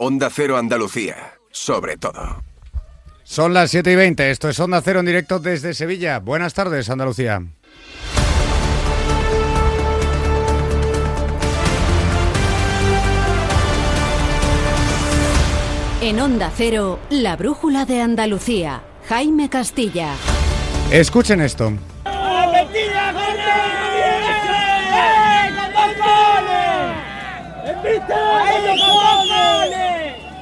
Onda Cero Andalucía, sobre todo. Son las 7 y 20, esto es Onda Cero en directo desde Sevilla. Buenas tardes, Andalucía. En Onda Cero, la brújula de Andalucía. Jaime Castilla. Escuchen esto.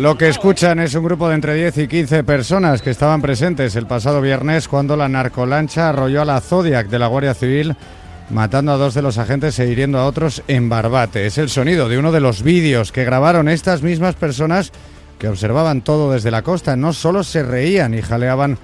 Lo que escuchan es un grupo de entre 10 y 15 personas que estaban presentes el pasado viernes cuando la narcolancha arrolló a la Zodiac de la Guardia Civil matando a dos de los agentes e hiriendo a otros en Barbate. Es el sonido de uno de los vídeos que grabaron estas mismas personas que observaban todo desde la costa. No solo se reían y jaleaban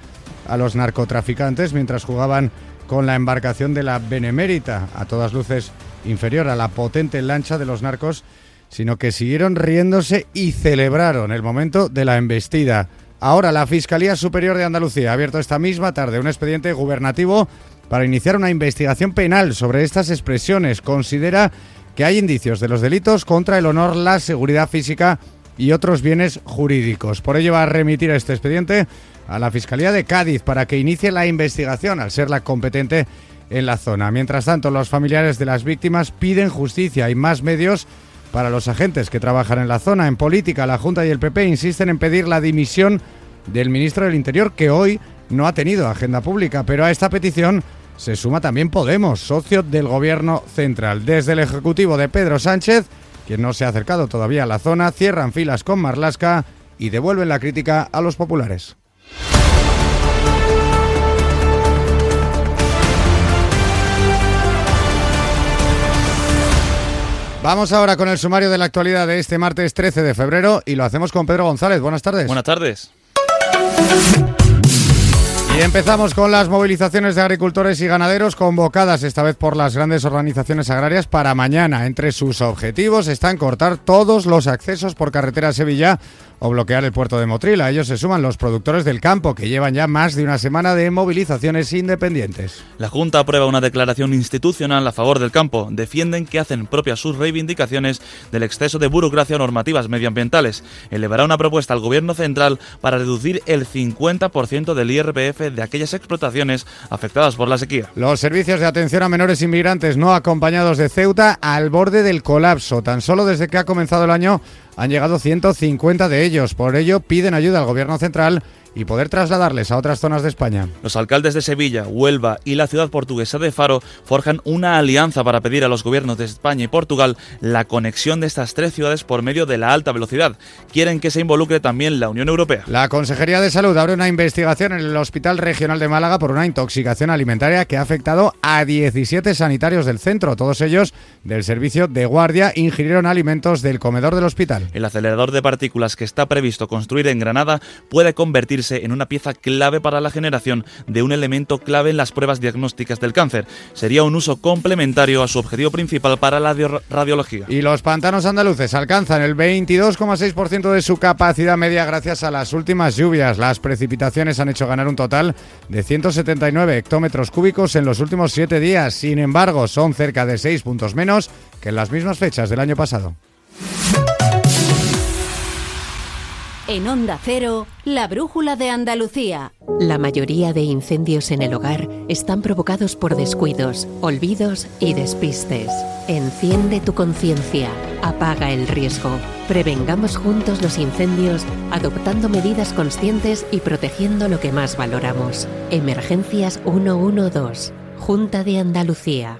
a los narcotraficantes mientras jugaban con la embarcación de la Benemérita, a todas luces inferior a la potente lancha de los narcos, sino que siguieron riéndose y celebraron el momento de la embestida. Ahora la Fiscalía Superior de Andalucía ha abierto esta misma tarde un expediente gubernativo para iniciar una investigación penal sobre estas expresiones. Considera que hay indicios de los delitos contra el honor, la seguridad física y otros bienes jurídicos. Por ello va a remitir este expediente a la Fiscalía de Cádiz para que inicie la investigación al ser la competente en la zona. Mientras tanto, los familiares de las víctimas piden justicia y más medios para los agentes que trabajan en la zona. En política, la Junta y el PP insisten en pedir la dimisión del ministro del Interior, que hoy no ha tenido agenda pública, pero a esta petición se suma también Podemos, socio del gobierno central. Desde el Ejecutivo de Pedro Sánchez, quien no se ha acercado todavía a la zona, cierran filas con Marlasca y devuelven la crítica a los populares. Vamos ahora con el sumario de la actualidad de este martes 13 de febrero y lo hacemos con Pedro González. Buenas tardes. Buenas tardes. Y empezamos con las movilizaciones de agricultores y ganaderos convocadas esta vez por las grandes organizaciones agrarias para mañana. Entre sus objetivos están cortar todos los accesos por carretera a Sevilla o bloquear el puerto de Motril. A ellos se suman los productores del campo, que llevan ya más de una semana de movilizaciones independientes. La Junta aprueba una declaración institucional a favor del campo. Defienden que hacen propias sus reivindicaciones del exceso de burocracia o normativas medioambientales. Elevará una propuesta al Gobierno central para reducir el 50% del IRPF de aquellas explotaciones afectadas por la sequía. Los servicios de atención a menores inmigrantes no acompañados de Ceuta al borde del colapso. Tan solo desde que ha comenzado el año han llegado 150 de ellos. Por ello piden ayuda al Gobierno central y poder trasladarles a otras zonas de España. Los alcaldes de Sevilla, Huelva y la ciudad portuguesa de Faro forjan una alianza para pedir a los gobiernos de España y Portugal la conexión de estas tres ciudades por medio de la alta velocidad. Quieren que se involucre también la Unión Europea. La Consejería de Salud abre una investigación en el Hospital Regional de Málaga por una intoxicación alimentaria que ha afectado a 17 sanitarios del centro. Todos ellos del servicio de guardia ingirieron alimentos del comedor del hospital. El acelerador de partículas que está previsto construir en Granada puede en una pieza clave para la generación de un elemento clave en las pruebas diagnósticas del cáncer. Sería un uso complementario a su objetivo principal para la radiología. Y los pantanos andaluces alcanzan el 22,6% de su capacidad media gracias a las últimas lluvias. Las precipitaciones han hecho ganar un total de 179 hectómetros cúbicos en los últimos siete días. Sin embargo, son cerca de 6 puntos menos que en las mismas fechas del año pasado. En Onda Cero, la brújula de Andalucía. La mayoría de incendios en el hogar están provocados por descuidos, olvidos y despistes. Enciende tu conciencia, apaga el riesgo. Prevengamos juntos los incendios adoptando medidas conscientes y protegiendo lo que más valoramos. Emergencias 112, Junta de Andalucía.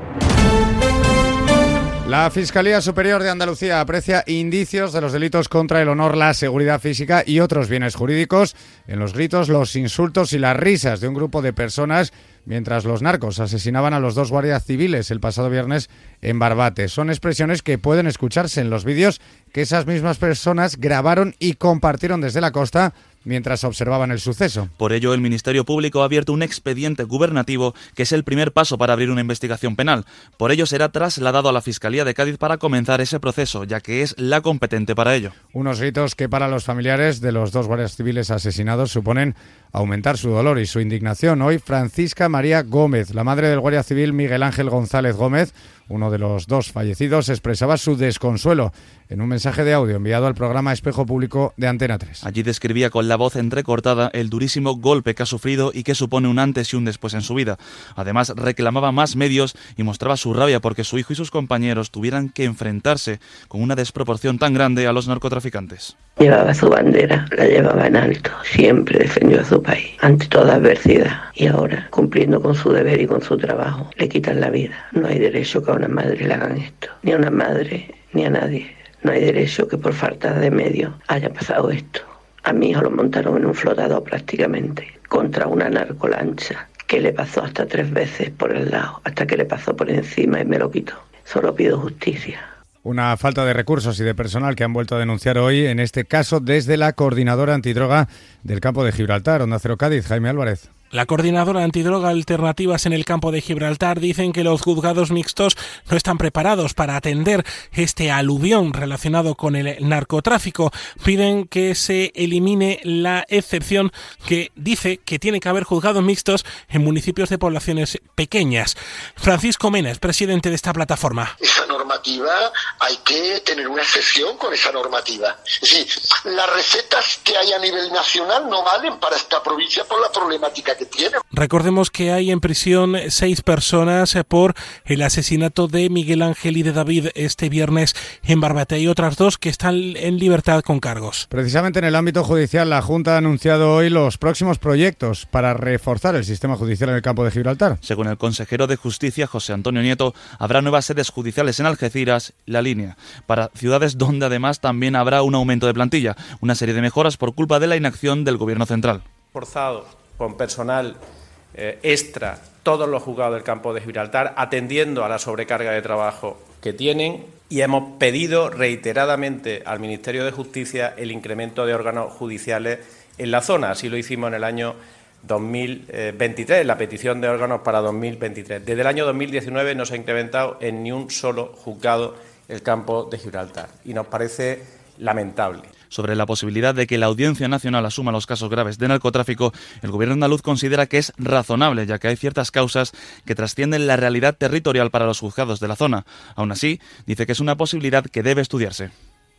La Fiscalía Superior de Andalucía aprecia indicios de los delitos contra el honor, la seguridad física y otros bienes jurídicos en los gritos, los insultos y las risas de un grupo de personas mientras los narcos asesinaban a los dos guardias civiles el pasado viernes en Barbate. Son expresiones que pueden escucharse en los vídeos que esas mismas personas grabaron y compartieron desde la costa mientras observaban el suceso. Por ello, el Ministerio Público ha abierto un expediente gubernativo que es el primer paso para abrir una investigación penal. Por ello, será trasladado a la Fiscalía de Cádiz para comenzar ese proceso, ya que es la competente para ello. Unos gritos que para los familiares de los dos guardias civiles asesinados suponen aumentar su dolor y su indignación. Hoy, Francisca María Gómez, la madre del guardia civil Miguel Ángel González Gómez, uno de los dos fallecidos, expresaba su desconsuelo en un mensaje de audio enviado al programa Espejo Público de Antena 3. Allí describía con la voz entrecortada el durísimo golpe que ha sufrido y que supone un antes y un después en su vida. Además, reclamaba más medios y mostraba su rabia porque su hijo y sus compañeros tuvieran que enfrentarse con una desproporción tan grande a los narcotraficantes. Llevaba su bandera, la llevaba en alto, siempre defendió a su país ante toda adversidad y ahora, cumpliendo con su deber y con su trabajo, le quitan la vida. No hay derecho que a una madre le hagan esto, ni a una madre, ni a nadie. No hay derecho que por falta de medios haya pasado esto. A mi hijo lo montaron en un flotador prácticamente contra una narcolancha que le pasó hasta tres veces por el lado, hasta que le pasó por encima y me lo quitó. Solo pido justicia. Una falta de recursos y de personal que han vuelto a denunciar hoy, en este caso desde la coordinadora antidroga del campo de Gibraltar, Onda Cero Cádiz, Jaime Álvarez. La coordinadora antidroga Alternativas en el campo de Gibraltar dicen que los juzgados mixtos no están preparados para atender este aluvión relacionado con el narcotráfico. Piden que se elimine la excepción que dice que tiene que haber juzgados mixtos en municipios de poblaciones pequeñas. Francisco Mena es presidente de esta plataforma. Esa normativa hay que tener una excepción con esa normativa. Es decir, las recetas que hay a nivel nacional no valen para esta provincia por la problemática que tiene. Recordemos que hay en prisión seis personas por el asesinato de Miguel Ángel y de David este viernes en Barbate y otras dos que están en libertad con cargos. Precisamente en el ámbito judicial, la Junta ha anunciado hoy los próximos proyectos para reforzar el sistema judicial en el campo de Gibraltar. Según el consejero de Justicia, José Antonio Nieto, habrá nuevas sedes judiciales en Algeciras, la línea, para ciudades donde además también habrá un aumento de plantilla, una serie de mejoras por culpa de la inacción del gobierno central. Forzado con personal eh, extra todos los juzgados del campo de Gibraltar, atendiendo a la sobrecarga de trabajo que tienen y hemos pedido reiteradamente al Ministerio de Justicia el incremento de órganos judiciales en la zona. Así lo hicimos en el año 2023, la petición de órganos para 2023. Desde el año 2019 no se ha incrementado en ni un solo juzgado el campo de Gibraltar y nos parece lamentable sobre la posibilidad de que la Audiencia Nacional asuma los casos graves de narcotráfico, el gobierno andaluz considera que es razonable, ya que hay ciertas causas que trascienden la realidad territorial para los juzgados de la zona. Aún así, dice que es una posibilidad que debe estudiarse.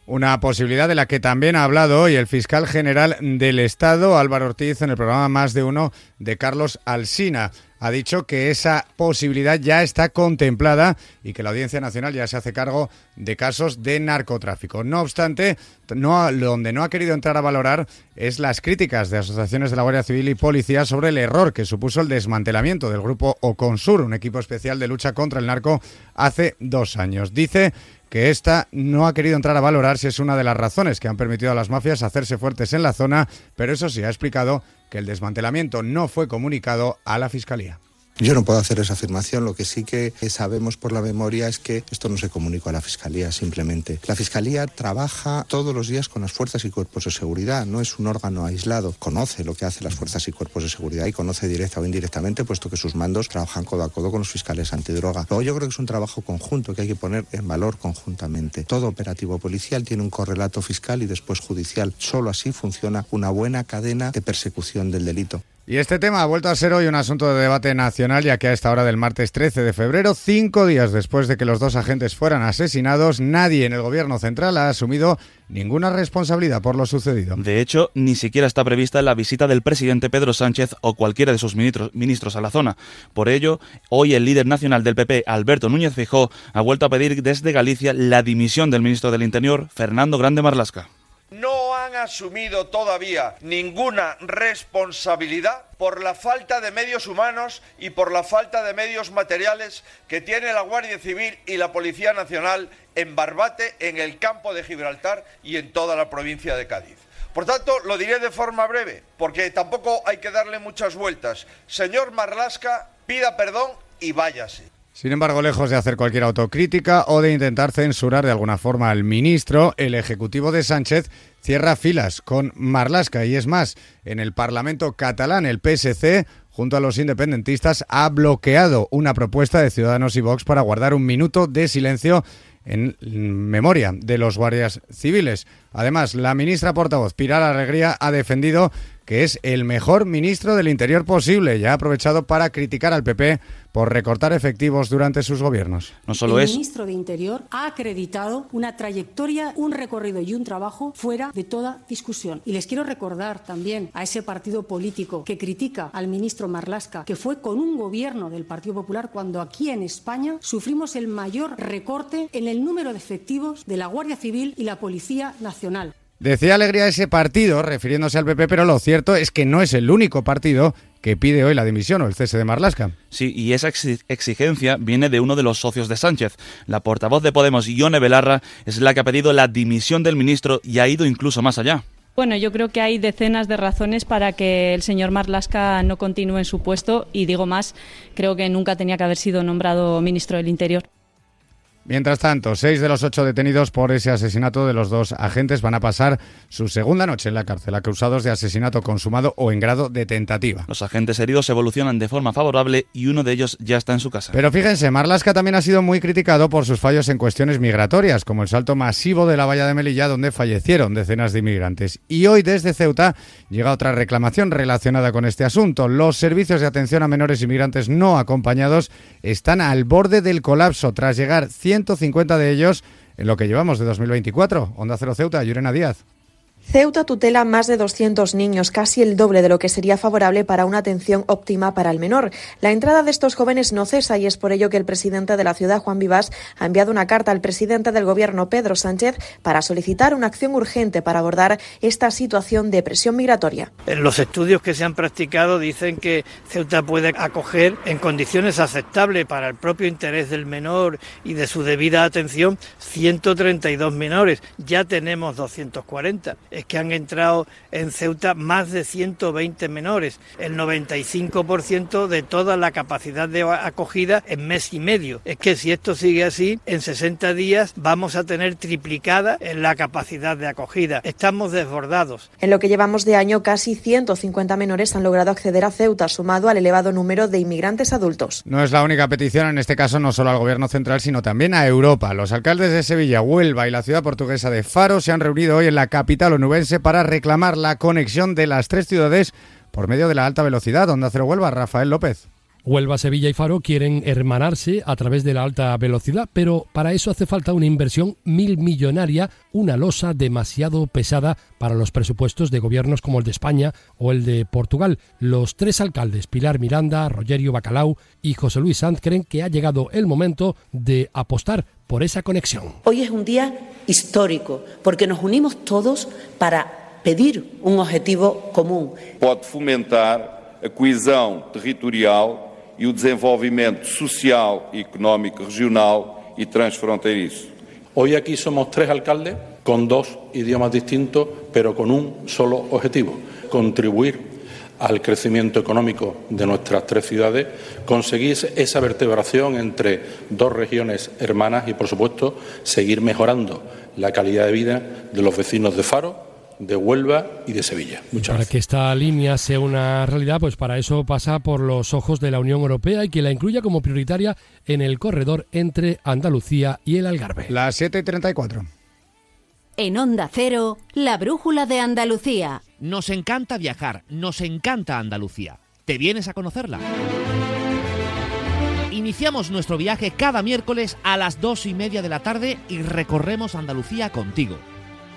Una posibilidad de la que también ha hablado hoy el fiscal general del Estado, Álvaro Ortiz, en el programa Más de Uno de Carlos Alsina ha dicho que esa posibilidad ya está contemplada y que la Audiencia Nacional ya se hace cargo de casos de narcotráfico. No obstante, donde no ha querido entrar a valorar es las críticas de asociaciones de la Guardia Civil y Policía sobre el error que supuso el desmantelamiento del grupo Oconsur, un equipo especial de lucha contra el narco, hace dos años. Dice que esta no ha querido entrar a valorar si es una de las razones que han permitido a las mafias hacerse fuertes en la zona, pero eso sí ha explicado que el desmantelamiento no fue comunicado a la Fiscalía. Yo no puedo hacer esa afirmación, lo que sí que sabemos por la memoria es que esto no se comunicó a la Fiscalía simplemente. La Fiscalía trabaja todos los días con las fuerzas y cuerpos de seguridad, no es un órgano aislado, conoce lo que hacen las fuerzas y cuerpos de seguridad y conoce directa o indirectamente, puesto que sus mandos trabajan codo a codo con los fiscales antidroga. Luego yo creo que es un trabajo conjunto que hay que poner en valor conjuntamente. Todo operativo policial tiene un correlato fiscal y después judicial. Solo así funciona una buena cadena de persecución del delito. Y este tema ha vuelto a ser hoy un asunto de debate nacional, ya que a esta hora del martes 13 de febrero, cinco días después de que los dos agentes fueran asesinados, nadie en el gobierno central ha asumido ninguna responsabilidad por lo sucedido. De hecho, ni siquiera está prevista la visita del presidente Pedro Sánchez o cualquiera de sus ministros a la zona. Por ello, hoy el líder nacional del PP, Alberto Núñez Fijó, ha vuelto a pedir desde Galicia la dimisión del ministro del Interior, Fernando Grande Marlasca. No han asumido todavía ninguna responsabilidad por la falta de medios humanos y por la falta de medios materiales que tiene la Guardia Civil y la Policía Nacional en Barbate, en el campo de Gibraltar y en toda la provincia de Cádiz. Por tanto, lo diré de forma breve, porque tampoco hay que darle muchas vueltas. Señor Marlasca, pida perdón y váyase. Sin embargo, lejos de hacer cualquier autocrítica o de intentar censurar de alguna forma al ministro, el Ejecutivo de Sánchez cierra filas con Marlasca. Y es más, en el Parlamento catalán, el PSC, junto a los independentistas, ha bloqueado una propuesta de Ciudadanos y Vox para guardar un minuto de silencio en memoria de los guardias civiles. Además, la ministra portavoz Pilar Alegría ha defendido que es el mejor ministro del Interior posible y ha aprovechado para criticar al PP por recortar efectivos durante sus gobiernos. No solo el es ministro de Interior ha acreditado una trayectoria, un recorrido y un trabajo fuera de toda discusión. Y les quiero recordar también a ese partido político que critica al ministro Marlasca, que fue con un gobierno del Partido Popular cuando aquí en España sufrimos el mayor recorte en el número de efectivos de la Guardia Civil y la Policía Nacional. Decía Alegría ese partido, refiriéndose al PP, pero lo cierto es que no es el único partido que pide hoy la dimisión o el cese de Marlasca. Sí, y esa exigencia viene de uno de los socios de Sánchez. La portavoz de Podemos, Ione Belarra, es la que ha pedido la dimisión del ministro y ha ido incluso más allá. Bueno, yo creo que hay decenas de razones para que el señor Marlasca no continúe en su puesto y digo más, creo que nunca tenía que haber sido nombrado ministro del Interior. Mientras tanto, seis de los ocho detenidos por ese asesinato de los dos agentes van a pasar su segunda noche en la cárcel, acusados de asesinato consumado o en grado de tentativa. Los agentes heridos evolucionan de forma favorable y uno de ellos ya está en su casa. Pero fíjense, Marlasca también ha sido muy criticado por sus fallos en cuestiones migratorias, como el salto masivo de la valla de Melilla, donde fallecieron decenas de inmigrantes. Y hoy desde Ceuta llega otra reclamación relacionada con este asunto. Los servicios de atención a menores inmigrantes no acompañados están al borde del colapso tras llegar 150 de ellos en lo que llevamos de 2024. Onda Cero Ceuta, Yurena Díaz. Ceuta tutela más de 200 niños, casi el doble de lo que sería favorable para una atención óptima para el menor. La entrada de estos jóvenes no cesa y es por ello que el presidente de la ciudad, Juan Vivas, ha enviado una carta al presidente del gobierno, Pedro Sánchez, para solicitar una acción urgente para abordar esta situación de presión migratoria. Los estudios que se han practicado dicen que Ceuta puede acoger en condiciones aceptables para el propio interés del menor y de su debida atención 132 menores. Ya tenemos 240 es que han entrado en Ceuta más de 120 menores, el 95% de toda la capacidad de acogida en mes y medio. Es que si esto sigue así, en 60 días vamos a tener triplicada la capacidad de acogida. Estamos desbordados. En lo que llevamos de año, casi 150 menores han logrado acceder a Ceuta, sumado al elevado número de inmigrantes adultos. No es la única petición, en este caso no solo al gobierno central, sino también a Europa. Los alcaldes de Sevilla, Huelva y la ciudad portuguesa de Faro se han reunido hoy en la capital para reclamar la conexión de las tres ciudades por medio de la alta velocidad. Onda Cero Huelva, Rafael López. Huelva, Sevilla y Faro quieren hermanarse a través de la alta velocidad, pero para eso hace falta una inversión mil millonaria, una losa demasiado pesada para los presupuestos de gobiernos como el de España o el de Portugal. Los tres alcaldes, Pilar Miranda, Rogerio Bacalau y José Luis Sanz, creen que ha llegado el momento de apostar por esa conexión. Hoy es un día histórico porque nos unimos todos para pedir un objetivo común. Pode fomentar a coesão territorial e social e económico regional y transfronterizo. Hoy aquí somos tres alcaldes con dos idiomas distintos, pero con un solo objetivo, contribuir al crecimiento económico de nuestras tres ciudades, conseguir esa vertebración entre dos regiones hermanas y, por supuesto, seguir mejorando la calidad de vida de los vecinos de Faro, de Huelva y de Sevilla. Muchas para que esta línea sea una realidad, pues para eso pasa por los ojos de la Unión Europea y que la incluya como prioritaria en el corredor entre Andalucía y el Algarve. Las 7 y 34. En Onda Cero, la brújula de Andalucía. Nos encanta viajar, nos encanta Andalucía. ¿Te vienes a conocerla? Iniciamos nuestro viaje cada miércoles a las dos y media de la tarde y recorremos Andalucía contigo.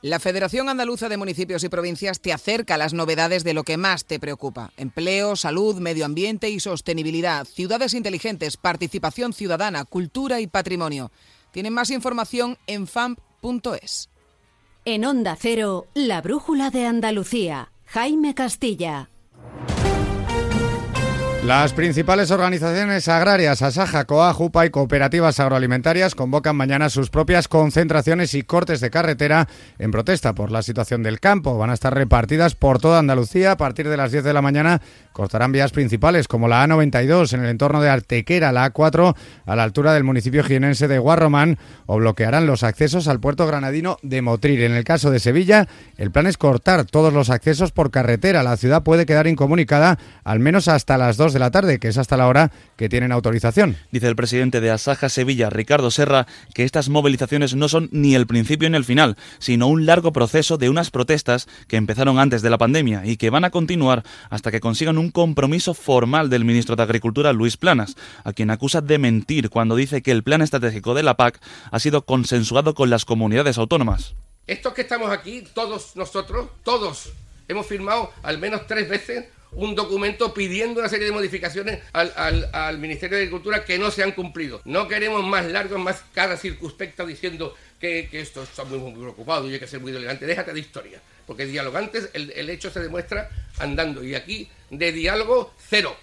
La Federación Andaluza de Municipios y Provincias te acerca a las novedades de lo que más te preocupa. Empleo, salud, medio ambiente y sostenibilidad, ciudades inteligentes, participación ciudadana, cultura y patrimonio. Tienen más información en famp.es. En Onda Cero, la brújula de Andalucía. Jaime Castilla. Las principales organizaciones agrarias, Asaja, COA, JUPA y cooperativas agroalimentarias convocan mañana sus propias concentraciones y cortes de carretera en protesta por la situación del campo. Van a estar repartidas por toda Andalucía. A partir de las 10 de la mañana cortarán vías principales como la A92 en el entorno de Artequera, la A4 a la altura del municipio jienense de Guarromán o bloquearán los accesos al puerto granadino de Motril. En el caso de Sevilla, el plan es cortar todos los accesos por carretera. La ciudad puede quedar incomunicada al menos hasta las 2 de la tarde, que es hasta la hora que tienen autorización. Dice el presidente de Asaja Sevilla, Ricardo Serra, que estas movilizaciones no son ni el principio ni el final, sino un largo proceso de unas protestas que empezaron antes de la pandemia y que van a continuar hasta que consigan un compromiso formal del ministro de Agricultura, Luis Planas, a quien acusa de mentir cuando dice que el plan estratégico de la PAC ha sido consensuado con las comunidades autónomas. Estos que estamos aquí, todos nosotros, todos, hemos firmado al menos tres veces un documento pidiendo una serie de modificaciones al, al, al, Ministerio de Agricultura que no se han cumplido. No queremos más largos, más cada circunspecta diciendo que, que esto está muy, muy preocupado y hay que ser muy elegante. Déjate de historia, porque dialogantes el, el hecho se demuestra andando y aquí de diálogo cero.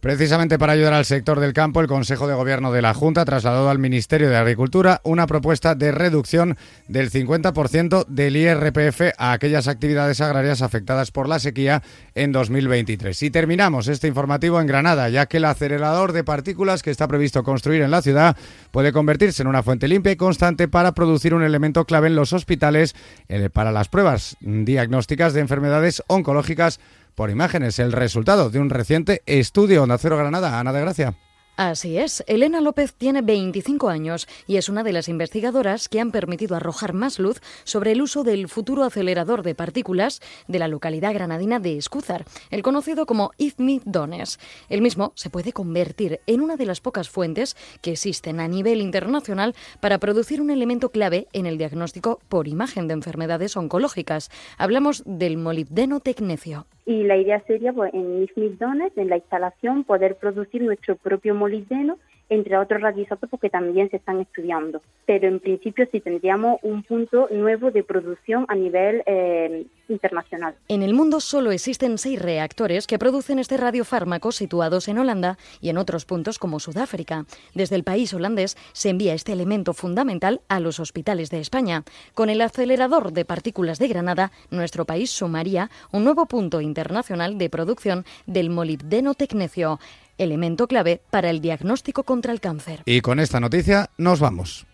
Precisamente para ayudar al sector del campo, el Consejo de Gobierno de la Junta trasladó al Ministerio de Agricultura una propuesta de reducción del 50% del IRPF a aquellas actividades agrarias afectadas por la sequía en 2023. Y terminamos este informativo en Granada, ya que el acelerador de partículas que está previsto construir en la ciudad puede convertirse en una fuente limpia y constante para producir un elemento clave en los hospitales eh, para las pruebas diagnósticas de enfermedades oncológicas por imágenes el resultado de un reciente estudio Onda Cero Granada. Ana de Gracia. Así es, Elena López tiene 25 años y es una de las investigadoras que han permitido arrojar más luz sobre el uso del futuro acelerador de partículas de la localidad granadina de Escúzar, el conocido como IFMI Dones. El mismo se puede convertir en una de las pocas fuentes que existen a nivel internacional para producir un elemento clave en el diagnóstico por imagen de enfermedades oncológicas. Hablamos del molibdeno tecnecio y la idea sería pues, en mis Dones, en la instalación, poder producir nuestro propio molibdeno, entre otros radioisótopos que también se están estudiando. Pero en principio sí tendríamos un punto nuevo de producción a nivel eh, internacional. En el mundo solo existen seis reactores que producen este radiofármaco situados en Holanda y en otros puntos como Sudáfrica. Desde el país holandés se envía este elemento fundamental a los hospitales de España. Con el acelerador de partículas de Granada, nuestro país sumaría un nuevo punto internacional de producción del molibdeno tecnecio, elemento clave para el diagnóstico contra el cáncer. Y con esta noticia nos vamos.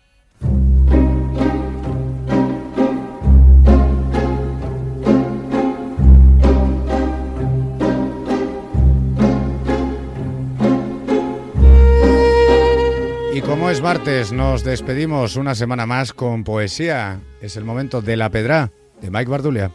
Y como es martes, nos despedimos una semana más con poesía. Es el momento de la pedra de Mike Bardulia.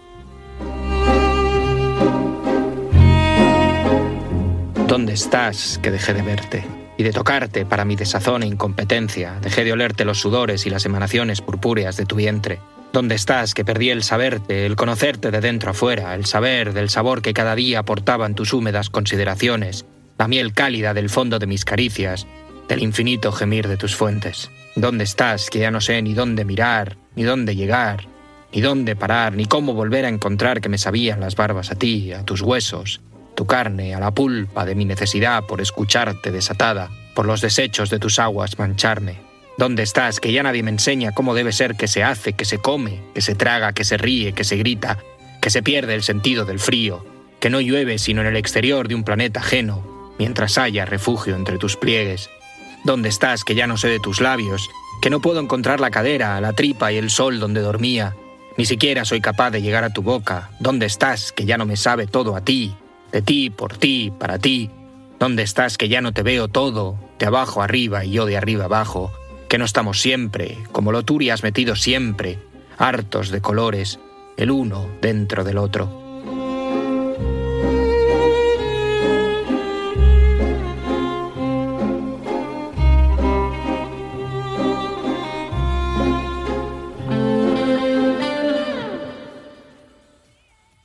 ¿Dónde estás que dejé de verte? Y de tocarte para mi desazón e incompetencia, dejé de olerte los sudores y las emanaciones purpúreas de tu vientre. ¿Dónde estás que perdí el saberte, el conocerte de dentro a fuera, el saber del sabor que cada día aportaban tus húmedas consideraciones, la miel cálida del fondo de mis caricias, del infinito gemir de tus fuentes? ¿Dónde estás que ya no sé ni dónde mirar, ni dónde llegar, ni dónde parar, ni cómo volver a encontrar que me sabían las barbas a ti, a tus huesos, tu carne, a la pulpa de mi necesidad por escucharte desatada, por los desechos de tus aguas mancharme. ¿Dónde estás? Que ya nadie me enseña cómo debe ser que se hace, que se come, que se traga, que se ríe, que se grita, que se pierde el sentido del frío, que no llueve sino en el exterior de un planeta ajeno, mientras haya refugio entre tus pliegues. ¿Dónde estás? Que ya no sé de tus labios, que no puedo encontrar la cadera, la tripa y el sol donde dormía. Ni siquiera soy capaz de llegar a tu boca. ¿Dónde estás? Que ya no me sabe todo a ti, de ti, por ti, para ti. ¿Dónde estás que ya no te veo todo, de abajo arriba y yo de arriba abajo? Que no estamos siempre, como turi has metido siempre, hartos de colores, el uno dentro del otro.